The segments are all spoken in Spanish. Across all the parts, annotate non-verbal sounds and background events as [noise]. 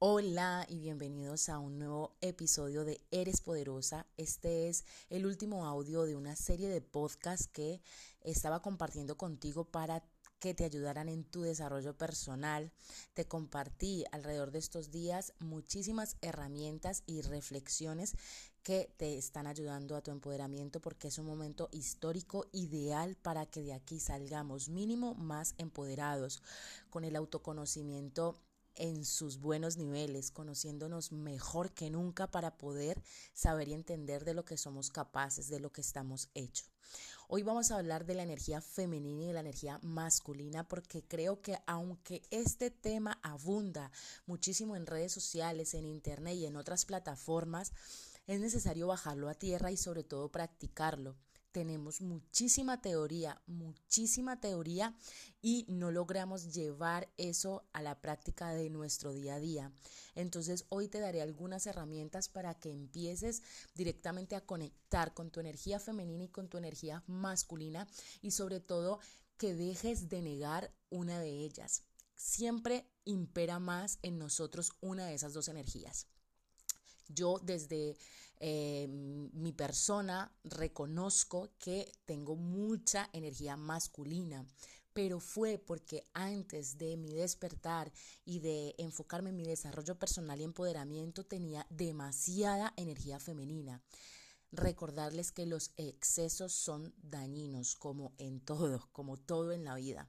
Hola y bienvenidos a un nuevo episodio de Eres Poderosa. Este es el último audio de una serie de podcasts que estaba compartiendo contigo para que te ayudaran en tu desarrollo personal. Te compartí alrededor de estos días muchísimas herramientas y reflexiones que te están ayudando a tu empoderamiento porque es un momento histórico ideal para que de aquí salgamos mínimo más empoderados con el autoconocimiento en sus buenos niveles, conociéndonos mejor que nunca para poder saber y entender de lo que somos capaces, de lo que estamos hechos. Hoy vamos a hablar de la energía femenina y de la energía masculina porque creo que aunque este tema abunda muchísimo en redes sociales, en internet y en otras plataformas, es necesario bajarlo a tierra y sobre todo practicarlo tenemos muchísima teoría, muchísima teoría y no logramos llevar eso a la práctica de nuestro día a día. Entonces hoy te daré algunas herramientas para que empieces directamente a conectar con tu energía femenina y con tu energía masculina y sobre todo que dejes de negar una de ellas. Siempre impera más en nosotros una de esas dos energías. Yo desde eh, mi persona reconozco que tengo mucha energía masculina, pero fue porque antes de mi despertar y de enfocarme en mi desarrollo personal y empoderamiento tenía demasiada energía femenina. Recordarles que los excesos son dañinos, como en todo, como todo en la vida.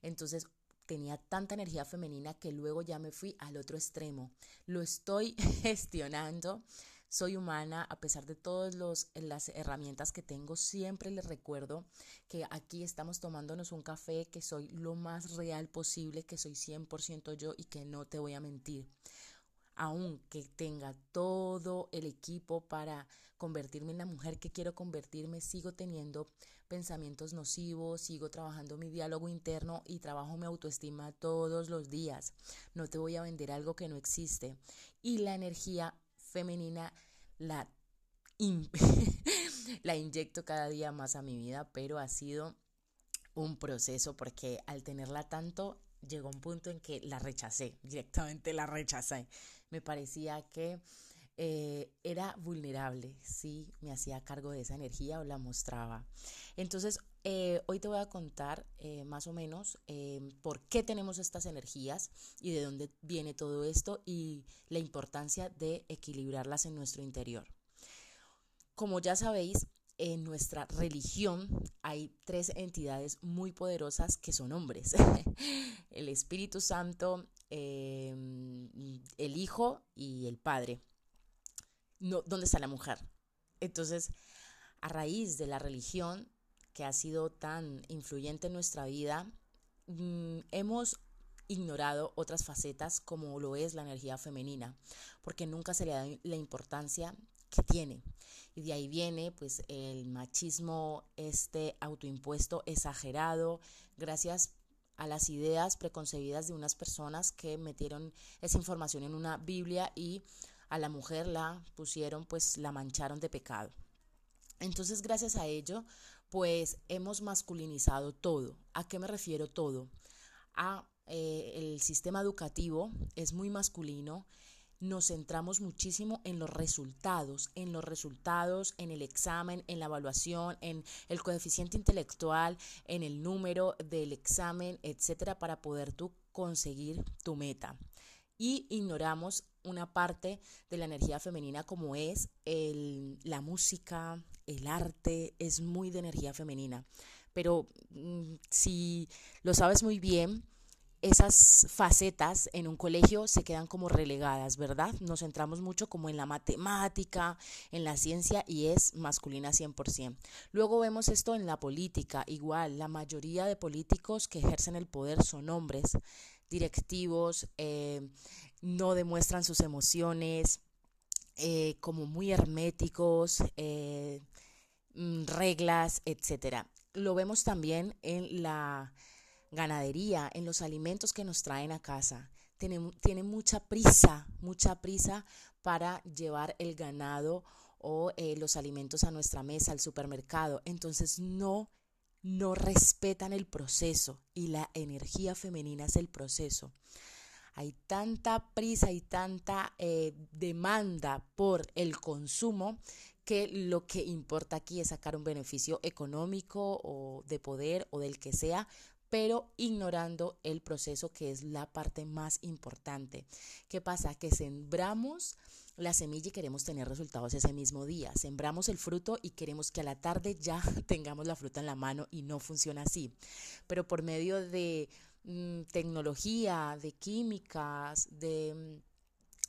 Entonces, tenía tanta energía femenina que luego ya me fui al otro extremo. Lo estoy [laughs] gestionando. Soy humana, a pesar de todas las herramientas que tengo, siempre les recuerdo que aquí estamos tomándonos un café, que soy lo más real posible, que soy 100% yo y que no te voy a mentir aunque tenga todo el equipo para convertirme en la mujer que quiero convertirme, sigo teniendo pensamientos nocivos, sigo trabajando mi diálogo interno y trabajo mi autoestima todos los días. No te voy a vender algo que no existe. Y la energía femenina la, [laughs] la inyecto cada día más a mi vida, pero ha sido un proceso porque al tenerla tanto llegó un punto en que la rechacé, directamente la rechacé me parecía que eh, era vulnerable si me hacía cargo de esa energía o la mostraba. Entonces, eh, hoy te voy a contar eh, más o menos por qué tenemos estas energías y de dónde viene todo esto y la importancia de equilibrarlas en nuestro interior. Como ya sabéis, en nuestra religión hay tres entidades muy poderosas que son hombres. [laughs] el Espíritu Santo, Em, el hijo y el padre. No, ¿Dónde está la mujer? Entonces, a raíz de la religión que ha sido tan influyente en nuestra vida, mm, hemos ignorado otras facetas como lo es la energía femenina, porque nunca se le da la importancia que tiene. Y de ahí viene pues el machismo este autoimpuesto exagerado gracias a las ideas preconcebidas de unas personas que metieron esa información en una Biblia y a la mujer la pusieron, pues la mancharon de pecado. Entonces, gracias a ello, pues hemos masculinizado todo. ¿A qué me refiero todo? A eh, el sistema educativo es muy masculino nos centramos muchísimo en los resultados, en los resultados, en el examen, en la evaluación, en el coeficiente intelectual, en el número del examen, etcétera, para poder tú conseguir tu meta. Y ignoramos una parte de la energía femenina como es el, la música, el arte, es muy de energía femenina. Pero mm, si lo sabes muy bien, esas facetas en un colegio se quedan como relegadas, ¿verdad? Nos centramos mucho como en la matemática, en la ciencia y es masculina 100%. Luego vemos esto en la política, igual, la mayoría de políticos que ejercen el poder son hombres, directivos, eh, no demuestran sus emociones, eh, como muy herméticos, eh, mm, reglas, etc. Lo vemos también en la ganadería, en los alimentos que nos traen a casa. Tienen, tiene mucha prisa, mucha prisa para llevar el ganado o los alimentos a nuestra mesa, al supermercado. Entonces no, no respetan el proceso y la energía femenina es el proceso. hay tanta prisa y tanta eh, demanda por el consumo que lo que importa aquí es sacar un beneficio económico o de poder o del que sea, pero ignorando el proceso que es la parte más importante. ¿Qué pasa? Que sembramos la semilla y queremos tener resultados ese mismo día. Sembramos el fruto y queremos que a la tarde ya [laughs] tengamos la fruta en la mano y no funciona así. Pero por medio de mm, tecnología, de químicas, de mm,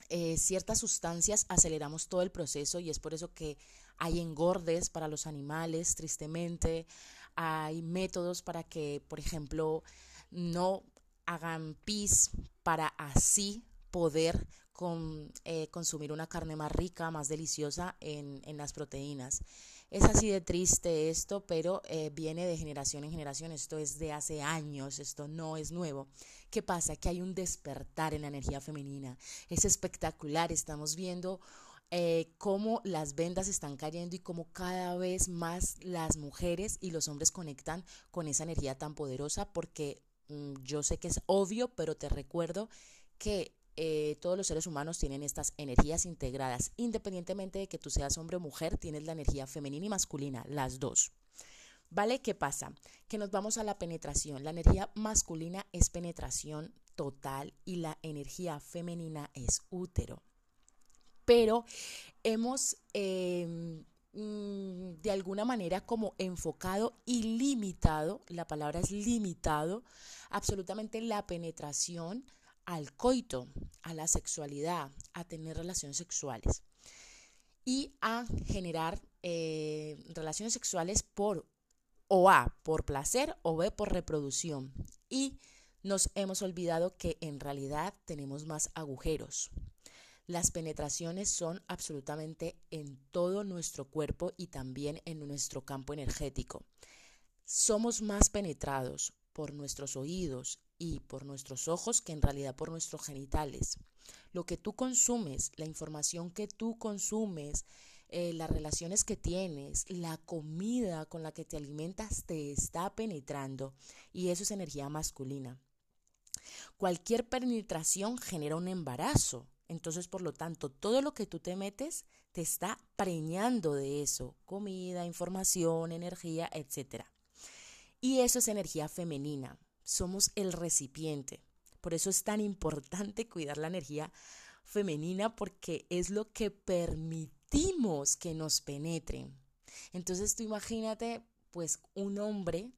eh, ciertas sustancias aceleramos todo el proceso y es por eso que hay engordes para los animales, tristemente. Hay métodos para que, por ejemplo, no hagan pis para así poder con, eh, consumir una carne más rica, más deliciosa en, en, las proteínas. Es así de triste esto, pero eh, viene de generación en generación. Esto es de hace años, esto no es nuevo. ¿Qué pasa? Que hay un despertar en la energía femenina. Es espectacular. Estamos viendo eh, cómo las vendas están cayendo y cómo cada vez más las mujeres y los hombres conectan con esa energía tan poderosa porque mm, yo sé que es obvio, pero te recuerdo que eh, todos los seres humanos tienen estas energías integradas. Independientemente de que tú seas hombre o mujer, tienes la energía femenina y masculina, las dos. ¿Vale? ¿Qué pasa? Que nos vamos a la penetración. La energía masculina es penetración total y la energía femenina es útero pero hemos em, mm, de alguna manera como enfocado y limitado, la palabra es limitado, absolutamente la penetración al coito, a la sexualidad, a tener relaciones sexuales y a generar eh, relaciones sexuales por o A, por placer o B, por reproducción. Y nos hemos olvidado que en realidad tenemos más agujeros. Las penetraciones son absolutamente en todo nuestro cuerpo y también en nuestro campo energético. Somos más penetrados por nuestros oídos y por nuestros ojos que en realidad por nuestros genitales. Lo que tú consumes, la información que tú consumes, eh, las relaciones que tienes, la comida con la que te alimentas te está penetrando y eso es energía masculina. Cualquier penetración genera un embarazo entonces, por lo tanto, todo lo que tú te metes te está preñando de eso, comida, información, energía, etc. Y eso es energía femenina, somos el recipiente. Por eso es tan importante cuidar la energía femenina porque es lo que permitimos que nos penetren. Entonces tú imagínate pues un hombre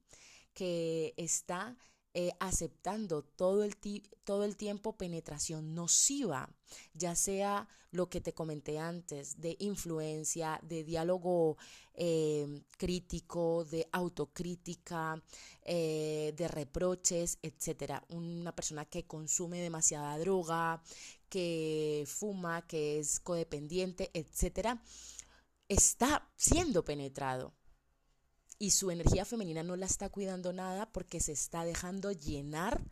que está eh, aceptando todo el, todo el tiempo penetración nociva, ya sea lo que te comenté antes, de influencia, de diálogo eh, crítico, de autocrítica, eh, de reproches, etcétera. Una persona que consume demasiada droga, que fuma, que es codependiente, etcétera, está siendo penetrado y su energía femenina no la está cuidando nada porque se está dejando llenar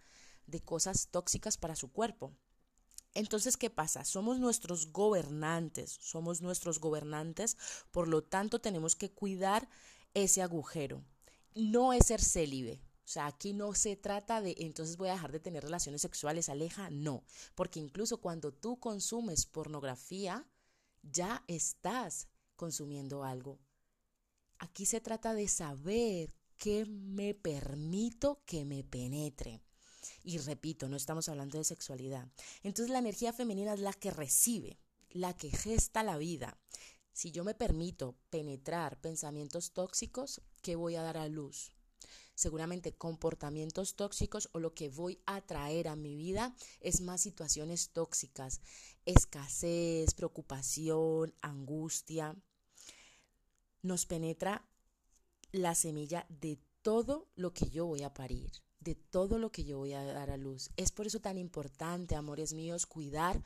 de cosas tóxicas para su cuerpo. Entonces, ¿qué pasa? Somos nuestros gobernantes, somos nuestros gobernantes, por lo tanto tenemos que cuidar ese agujero. No es ser célibe, o sea, aquí no se trata de entonces voy a dejar de tener relaciones sexuales, aleja, no, porque incluso cuando tú consumes pornografía, ya estás consumiendo algo. Aquí se trata de saber qué me permito que me penetre. Y repito, no estamos hablando de sexualidad. Entonces la energía femenina es la que recibe, la que gesta la vida. Si yo me permito penetrar pensamientos tóxicos, ¿qué voy a dar a luz? Seguramente comportamientos tóxicos o lo que voy a traer a mi vida es más situaciones tóxicas, escasez, preocupación, angustia nos penetra la semilla de todo lo que yo voy a parir, de todo lo que yo voy a dar a luz. Es por eso tan importante, amores míos, cuidar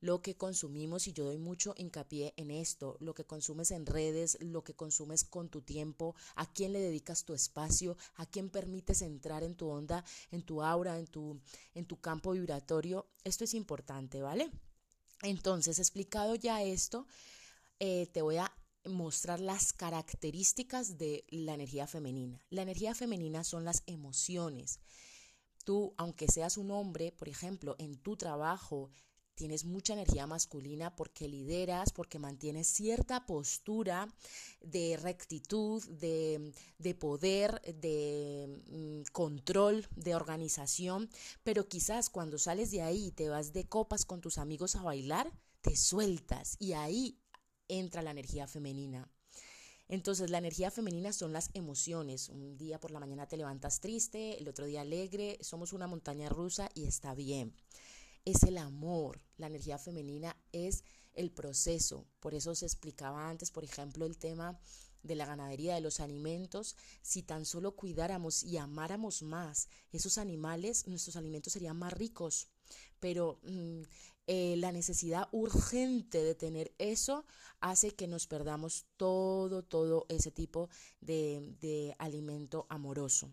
lo que consumimos y yo doy mucho hincapié en esto, lo que consumes en redes, lo que consumes con tu tiempo, a quién le dedicas tu espacio, a quién permites entrar en tu onda, en tu aura, en tu, en tu campo vibratorio. Esto es importante, ¿vale? Entonces, explicado ya esto, eh, te voy a mostrar las características de la energía femenina. La energía femenina son las emociones, Tú, aunque seas un hombre, por ejemplo, en tu trabajo, tienes mucha energía masculina porque lideras, porque mantienes cierta postura de rectitud, de, poder, de mm, control, de organización, pero quizás cuando sales de ahí y te vas de copas con tus amigos a bailar, te sueltas. Y ahí entra la energía femenina. Entonces la energía femenina son las emociones. Un día por la mañana te levantas triste, el otro día alegre, somos una montaña rusa y está bien es el amor. La energía femenina es el proceso. Por eso se explicaba antes, por ejemplo, el tema de la ganadería, de los alimentos, si tan solo cuidáramos y amáramos más esos animales, nuestros alimentos serían más ricos. Pero mm, eh, la necesidad urgente de tener eso hace que nos perdamos todo, todo ese tipo de, de alimento amoroso.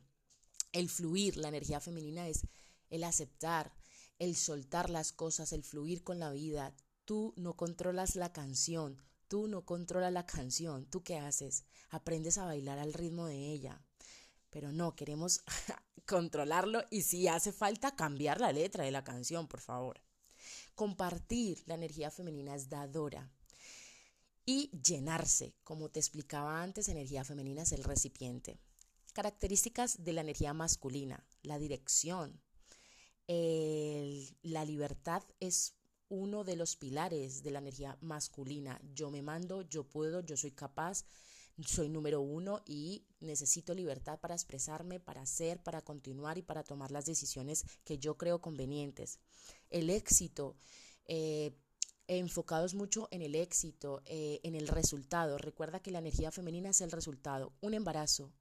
El fluir, la energía femenina es el aceptar, el soltar las cosas, el fluir con la vida. Tú no controlas la canción, tú no controlas la canción. ¿Tú qué haces? Aprendes a bailar al ritmo de ella. Pero no, queremos [laughs] controlarlo y si hace falta cambiar la letra de la canción, por favor. Compartir la energía femenina es dadora. Y llenarse, como te explicaba antes, energía femenina es el recipiente. Características de la energía masculina, la dirección, la libertad es uno de los pilares de la energía masculina. Yo me mando, yo puedo, yo soy capaz, soy número uno y necesito libertad para expresarme, para hacer, para continuar y para tomar las decisiones que yo creo convenientes. El éxito. Eh, enfocados mucho en el éxito, eh, en el resultado. Recuerda que la energía femenina es el resultado. Un embarazo,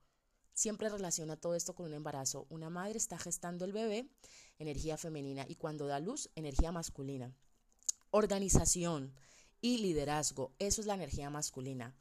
siempre relaciona todo esto con un embarazo. Una madre está gestando el bebé, energía femenina, y cuando da luz, energía masculina. Organización y liderazgo, eso es la energía masculina.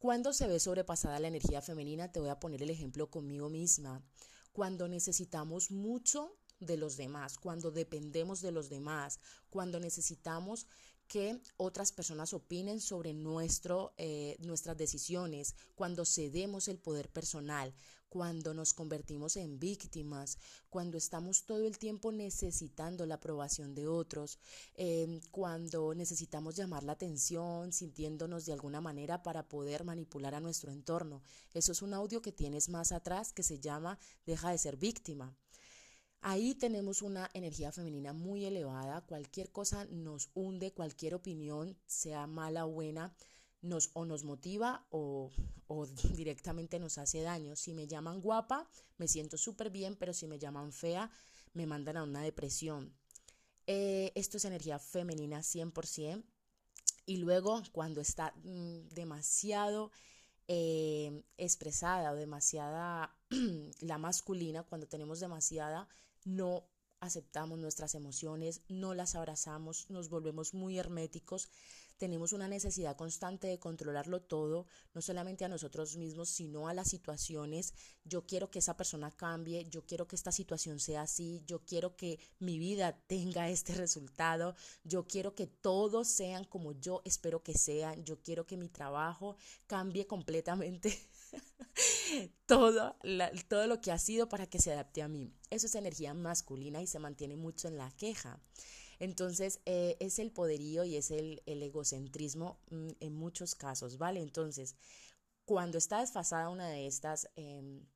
Cuando se ve sobrepasada la energía femenina, te voy a poner el ejemplo conmigo misma. Cuando necesitamos mucho de los demás, cuando dependemos de los demás, cuando necesitamos que otras personas opinen sobre nuestro, eh, nuestras decisiones, cuando cedemos el poder personal, cuando nos convertimos en víctimas, cuando estamos todo el tiempo necesitando la aprobación de otros, em, cuando necesitamos llamar la atención, sintiéndonos de alguna manera para poder manipular a nuestro entorno. Eso es un audio que tienes más atrás que se llama Deja de ser víctima. Ahí tenemos una energía femenina muy elevada, cualquier cosa nos hunde, cualquier opinión, sea mala o buena, nos o nos motiva o, [laughs] directamente nos hace daño. Si me llaman guapa, me siento súper bien, pero si me llaman fea, me mandan a una depresión. Eh, esto es energía femenina 100%. Y luego cuando está mm, demasiado eh, expresada o demasiada [clears throat] la masculina, cuando tenemos demasiada no aceptamos nuestras emociones, no las abrazamos, nos volvemos muy herméticos, tenemos una necesidad constante de controlarlo todo, no solamente a nosotros mismos, sino a las situaciones. Yo quiero que esa persona cambie, yo quiero que esta situación sea así, yo quiero que mi vida [laughs] tenga este resultado, yo quiero que todos sean como yo espero que sean, yo quiero que mi trabajo cambie completamente [laughs] [laughs] todo, todo lo que ha sido para que se adapte a mí. Eso es energía masculina y se mantiene mucho en la queja. Entonces, eh, es el poderío y es el, egocentrismo mm, en muchos casos, ¿vale? Entonces, cuando está desfasada una de estas em,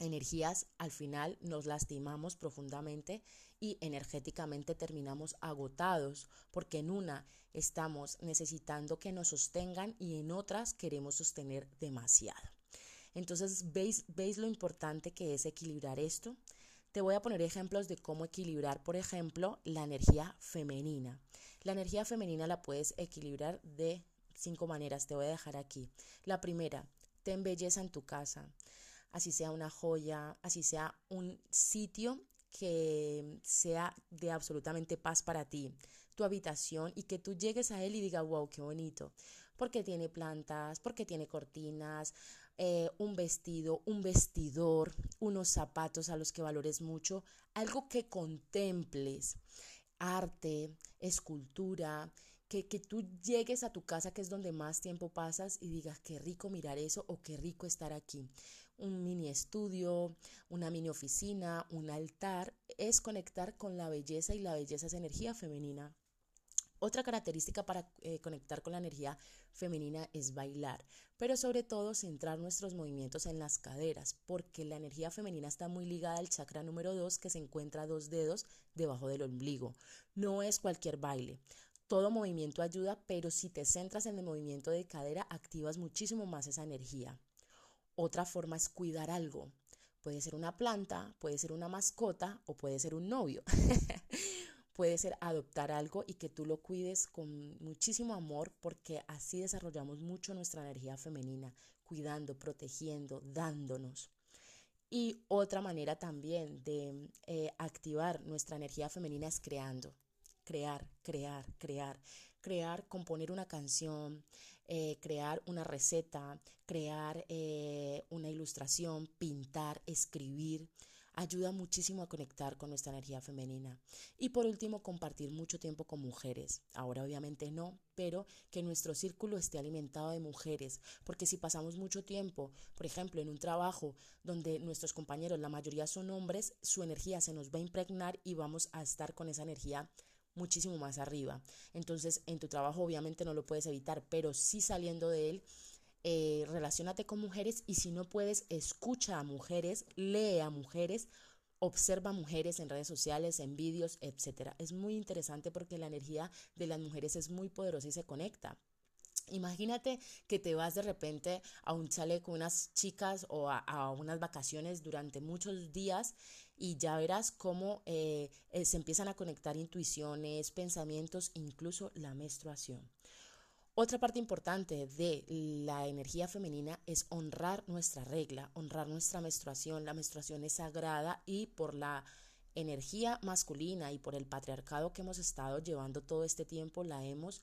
energías, al final nos lastimamos profundamente y energéticamente terminamos agotados, porque en una estamos necesitando que nos sostengan y en otras queremos sostener demasiado. Entonces, ¿veis, ¿veis lo importante que es equilibrar esto? Te voy a poner ejemplos de cómo equilibrar, por ejemplo, la energía femenina. La energía femenina la puedes equilibrar de cinco maneras, te voy a dejar aquí. La primera, ten belleza en tu casa, así sea una joya, así sea un sitio que sea de absolutamente paz para ti, tu habitación y que tú llegues a él y digas, wow, qué bonito, porque tiene plantas, porque tiene cortinas, eh, un vestido, un vestidor, unos zapatos a los que valores mucho, algo que contemples, arte, escultura, que, que, tú llegues a tu casa, que es donde más tiempo pasas, y digas, qué rico mirar eso o qué rico estar aquí. un mini estudio, una mini oficina, un altar, es conectar con la belleza y la belleza es energía femenina. Otra característica para eh, conectar con la energía femenina es bailar, pero sobre todo centrar nuestros movimientos en las caderas, porque la energía femenina está muy ligada al chakra número 2 que se encuentra a dos dedos debajo del ombligo. No es cualquier baile. Todo movimiento ayuda, pero si te centras en el movimiento de cadera, activas muchísimo más esa energía. Otra forma es cuidar algo. Puede ser una planta, puede ser una mascota o puede ser un novio. [laughs] puede ser adoptar algo y que tú lo cuides con muchísimo amor porque así desarrollamos mucho nuestra energía femenina, cuidando, protegiendo, dándonos. Y otra manera también de eh, activar nuestra energía femenina es creando, crear, crear, crear, crear, componer una canción, eh, crear una receta, crear eh, una ilustración, pintar, escribir ayuda muchísimo a conectar con nuestra energía femenina. Y por último, compartir mucho tiempo con mujeres. Ahora obviamente no, pero que nuestro círculo esté alimentado de mujeres, porque si pasamos mucho tiempo, por ejemplo, en un trabajo donde nuestros compañeros, la mayoría son hombres, su energía se nos va a impregnar y vamos a estar con esa energía muchísimo más arriba. Entonces, en tu trabajo obviamente no lo puedes evitar, pero sí saliendo de él, eh, relacionate con mujeres y si no puedes, escucha a mujeres, lee a mujeres, observa a mujeres en redes sociales, en vídeos, etc. Es muy interesante porque la energía de las mujeres es muy poderosa y se conecta. Imagínate que te vas de repente a un chale con unas chicas o a, unas vacaciones durante muchos días y ya verás cómo eh, eh, se empiezan a conectar intuiciones, pensamientos, incluso la menstruación. Otra parte importante de la energía femenina es honrar nuestra regla, honrar nuestra menstruación. La menstruación es sagrada y por la energía masculina y por el patriarcado que hemos estado llevando todo este tiempo la hemos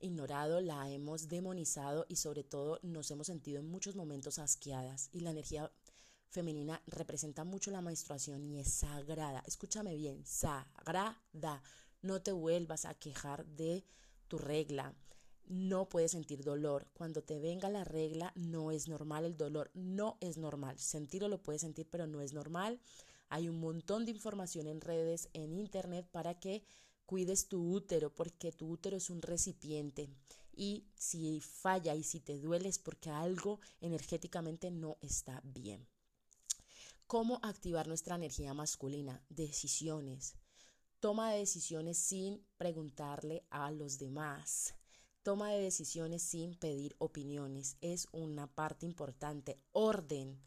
ignorado, la hemos demonizado y sobre todo nos hemos sentido en muchos momentos asqueadas y la energía femenina representa mucho la menstruación y es sagrada. Escúchame bien, sagrada. No te vuelvas a quejar de tu regla no puedes sentir dolor. Cuando te venga la regla, no es normal el dolor, no es normal. Sentirlo lo puedes sentir, pero no es normal. Hay un montón de información en redes, en internet, para que cuides tu útero, porque tu útero es un recipiente. Y si falla y si te duele es porque algo energéticamente no está bien. ¿Cómo activar nuestra energía masculina? Decisiones. Toma decisiones sin preguntarle a los demás. Toma de decisiones sin pedir opiniones es una parte importante. Orden.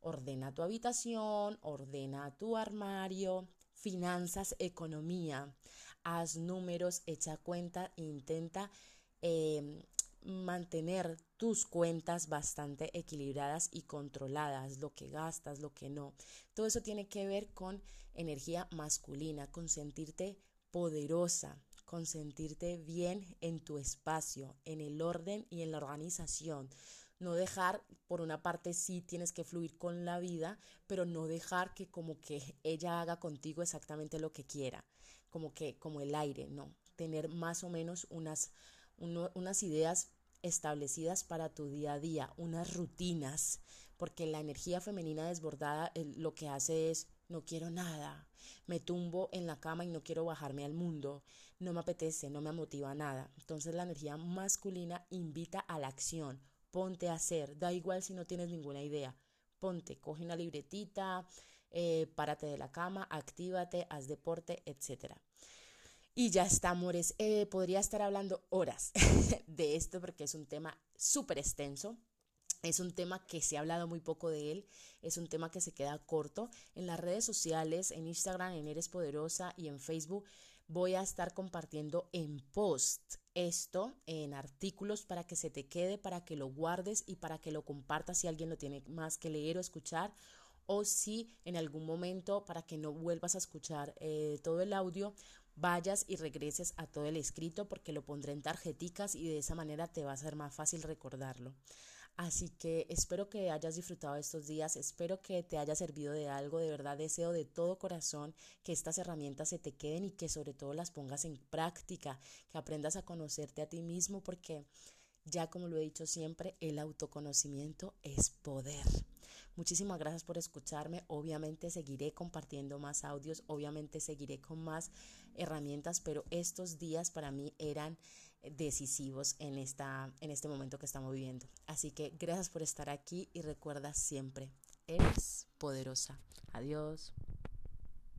Ordena tu habitación, ordena tu armario, finanzas, economía. Haz números, echa cuenta, intenta em, mantener tus cuentas bastante equilibradas y controladas, lo que gastas, lo que no. Todo eso tiene que ver con energía masculina, con sentirte poderosa, con sentirte bien en tu espacio, en el orden y en la organización. No dejar, por una parte sí tienes que fluir con la vida, pero no dejar que como que ella haga contigo exactamente lo que quiera, como que como el aire, no. Tener más o menos unas, unas ideas establecidas para tu día a día, unas rutinas, porque la energía femenina desbordada lo que hace es no quiero nada, me tumbo en la cama y no quiero bajarme al mundo, no me apetece, no me motiva nada. Entonces la energía masculina invita a la acción, ponte a hacer, da igual si no tienes ninguna idea, ponte, coge una libretita, eh, párate de la cama, actívate, haz deporte, etc. Y ya está, amores. Eh, podría estar hablando horas [laughs] de esto porque es un tema súper extenso. Es un tema que se ha hablado muy poco de él, es un tema que se queda corto. En las redes sociales, en Instagram, en Eres Poderosa y en Facebook, voy a estar compartiendo en post esto, en artículos para que se te quede, para que lo guardes y para que lo compartas si alguien lo tiene más que leer o escuchar o si en algún momento para que no vuelvas a escuchar eh, todo el audio vayas y regreses a todo el escrito porque lo pondré en tarjeticas y de esa manera te va a ser más fácil recordarlo. Así que espero que hayas disfrutado estos días, espero que te haya servido de algo, de verdad deseo de todo corazón que estas herramientas se te queden y que sobre todo las pongas en práctica, que aprendas a conocerte a ti mismo porque ya como lo he dicho siempre, el autoconocimiento es poder. Muchísimas gracias por escucharme. Obviamente seguiré compartiendo más audios, obviamente seguiré con más herramientas, pero estos días para mí eran decisivos en, esta, en este momento que estamos viviendo. Así que gracias por estar aquí y recuerda siempre, eres poderosa. Adiós.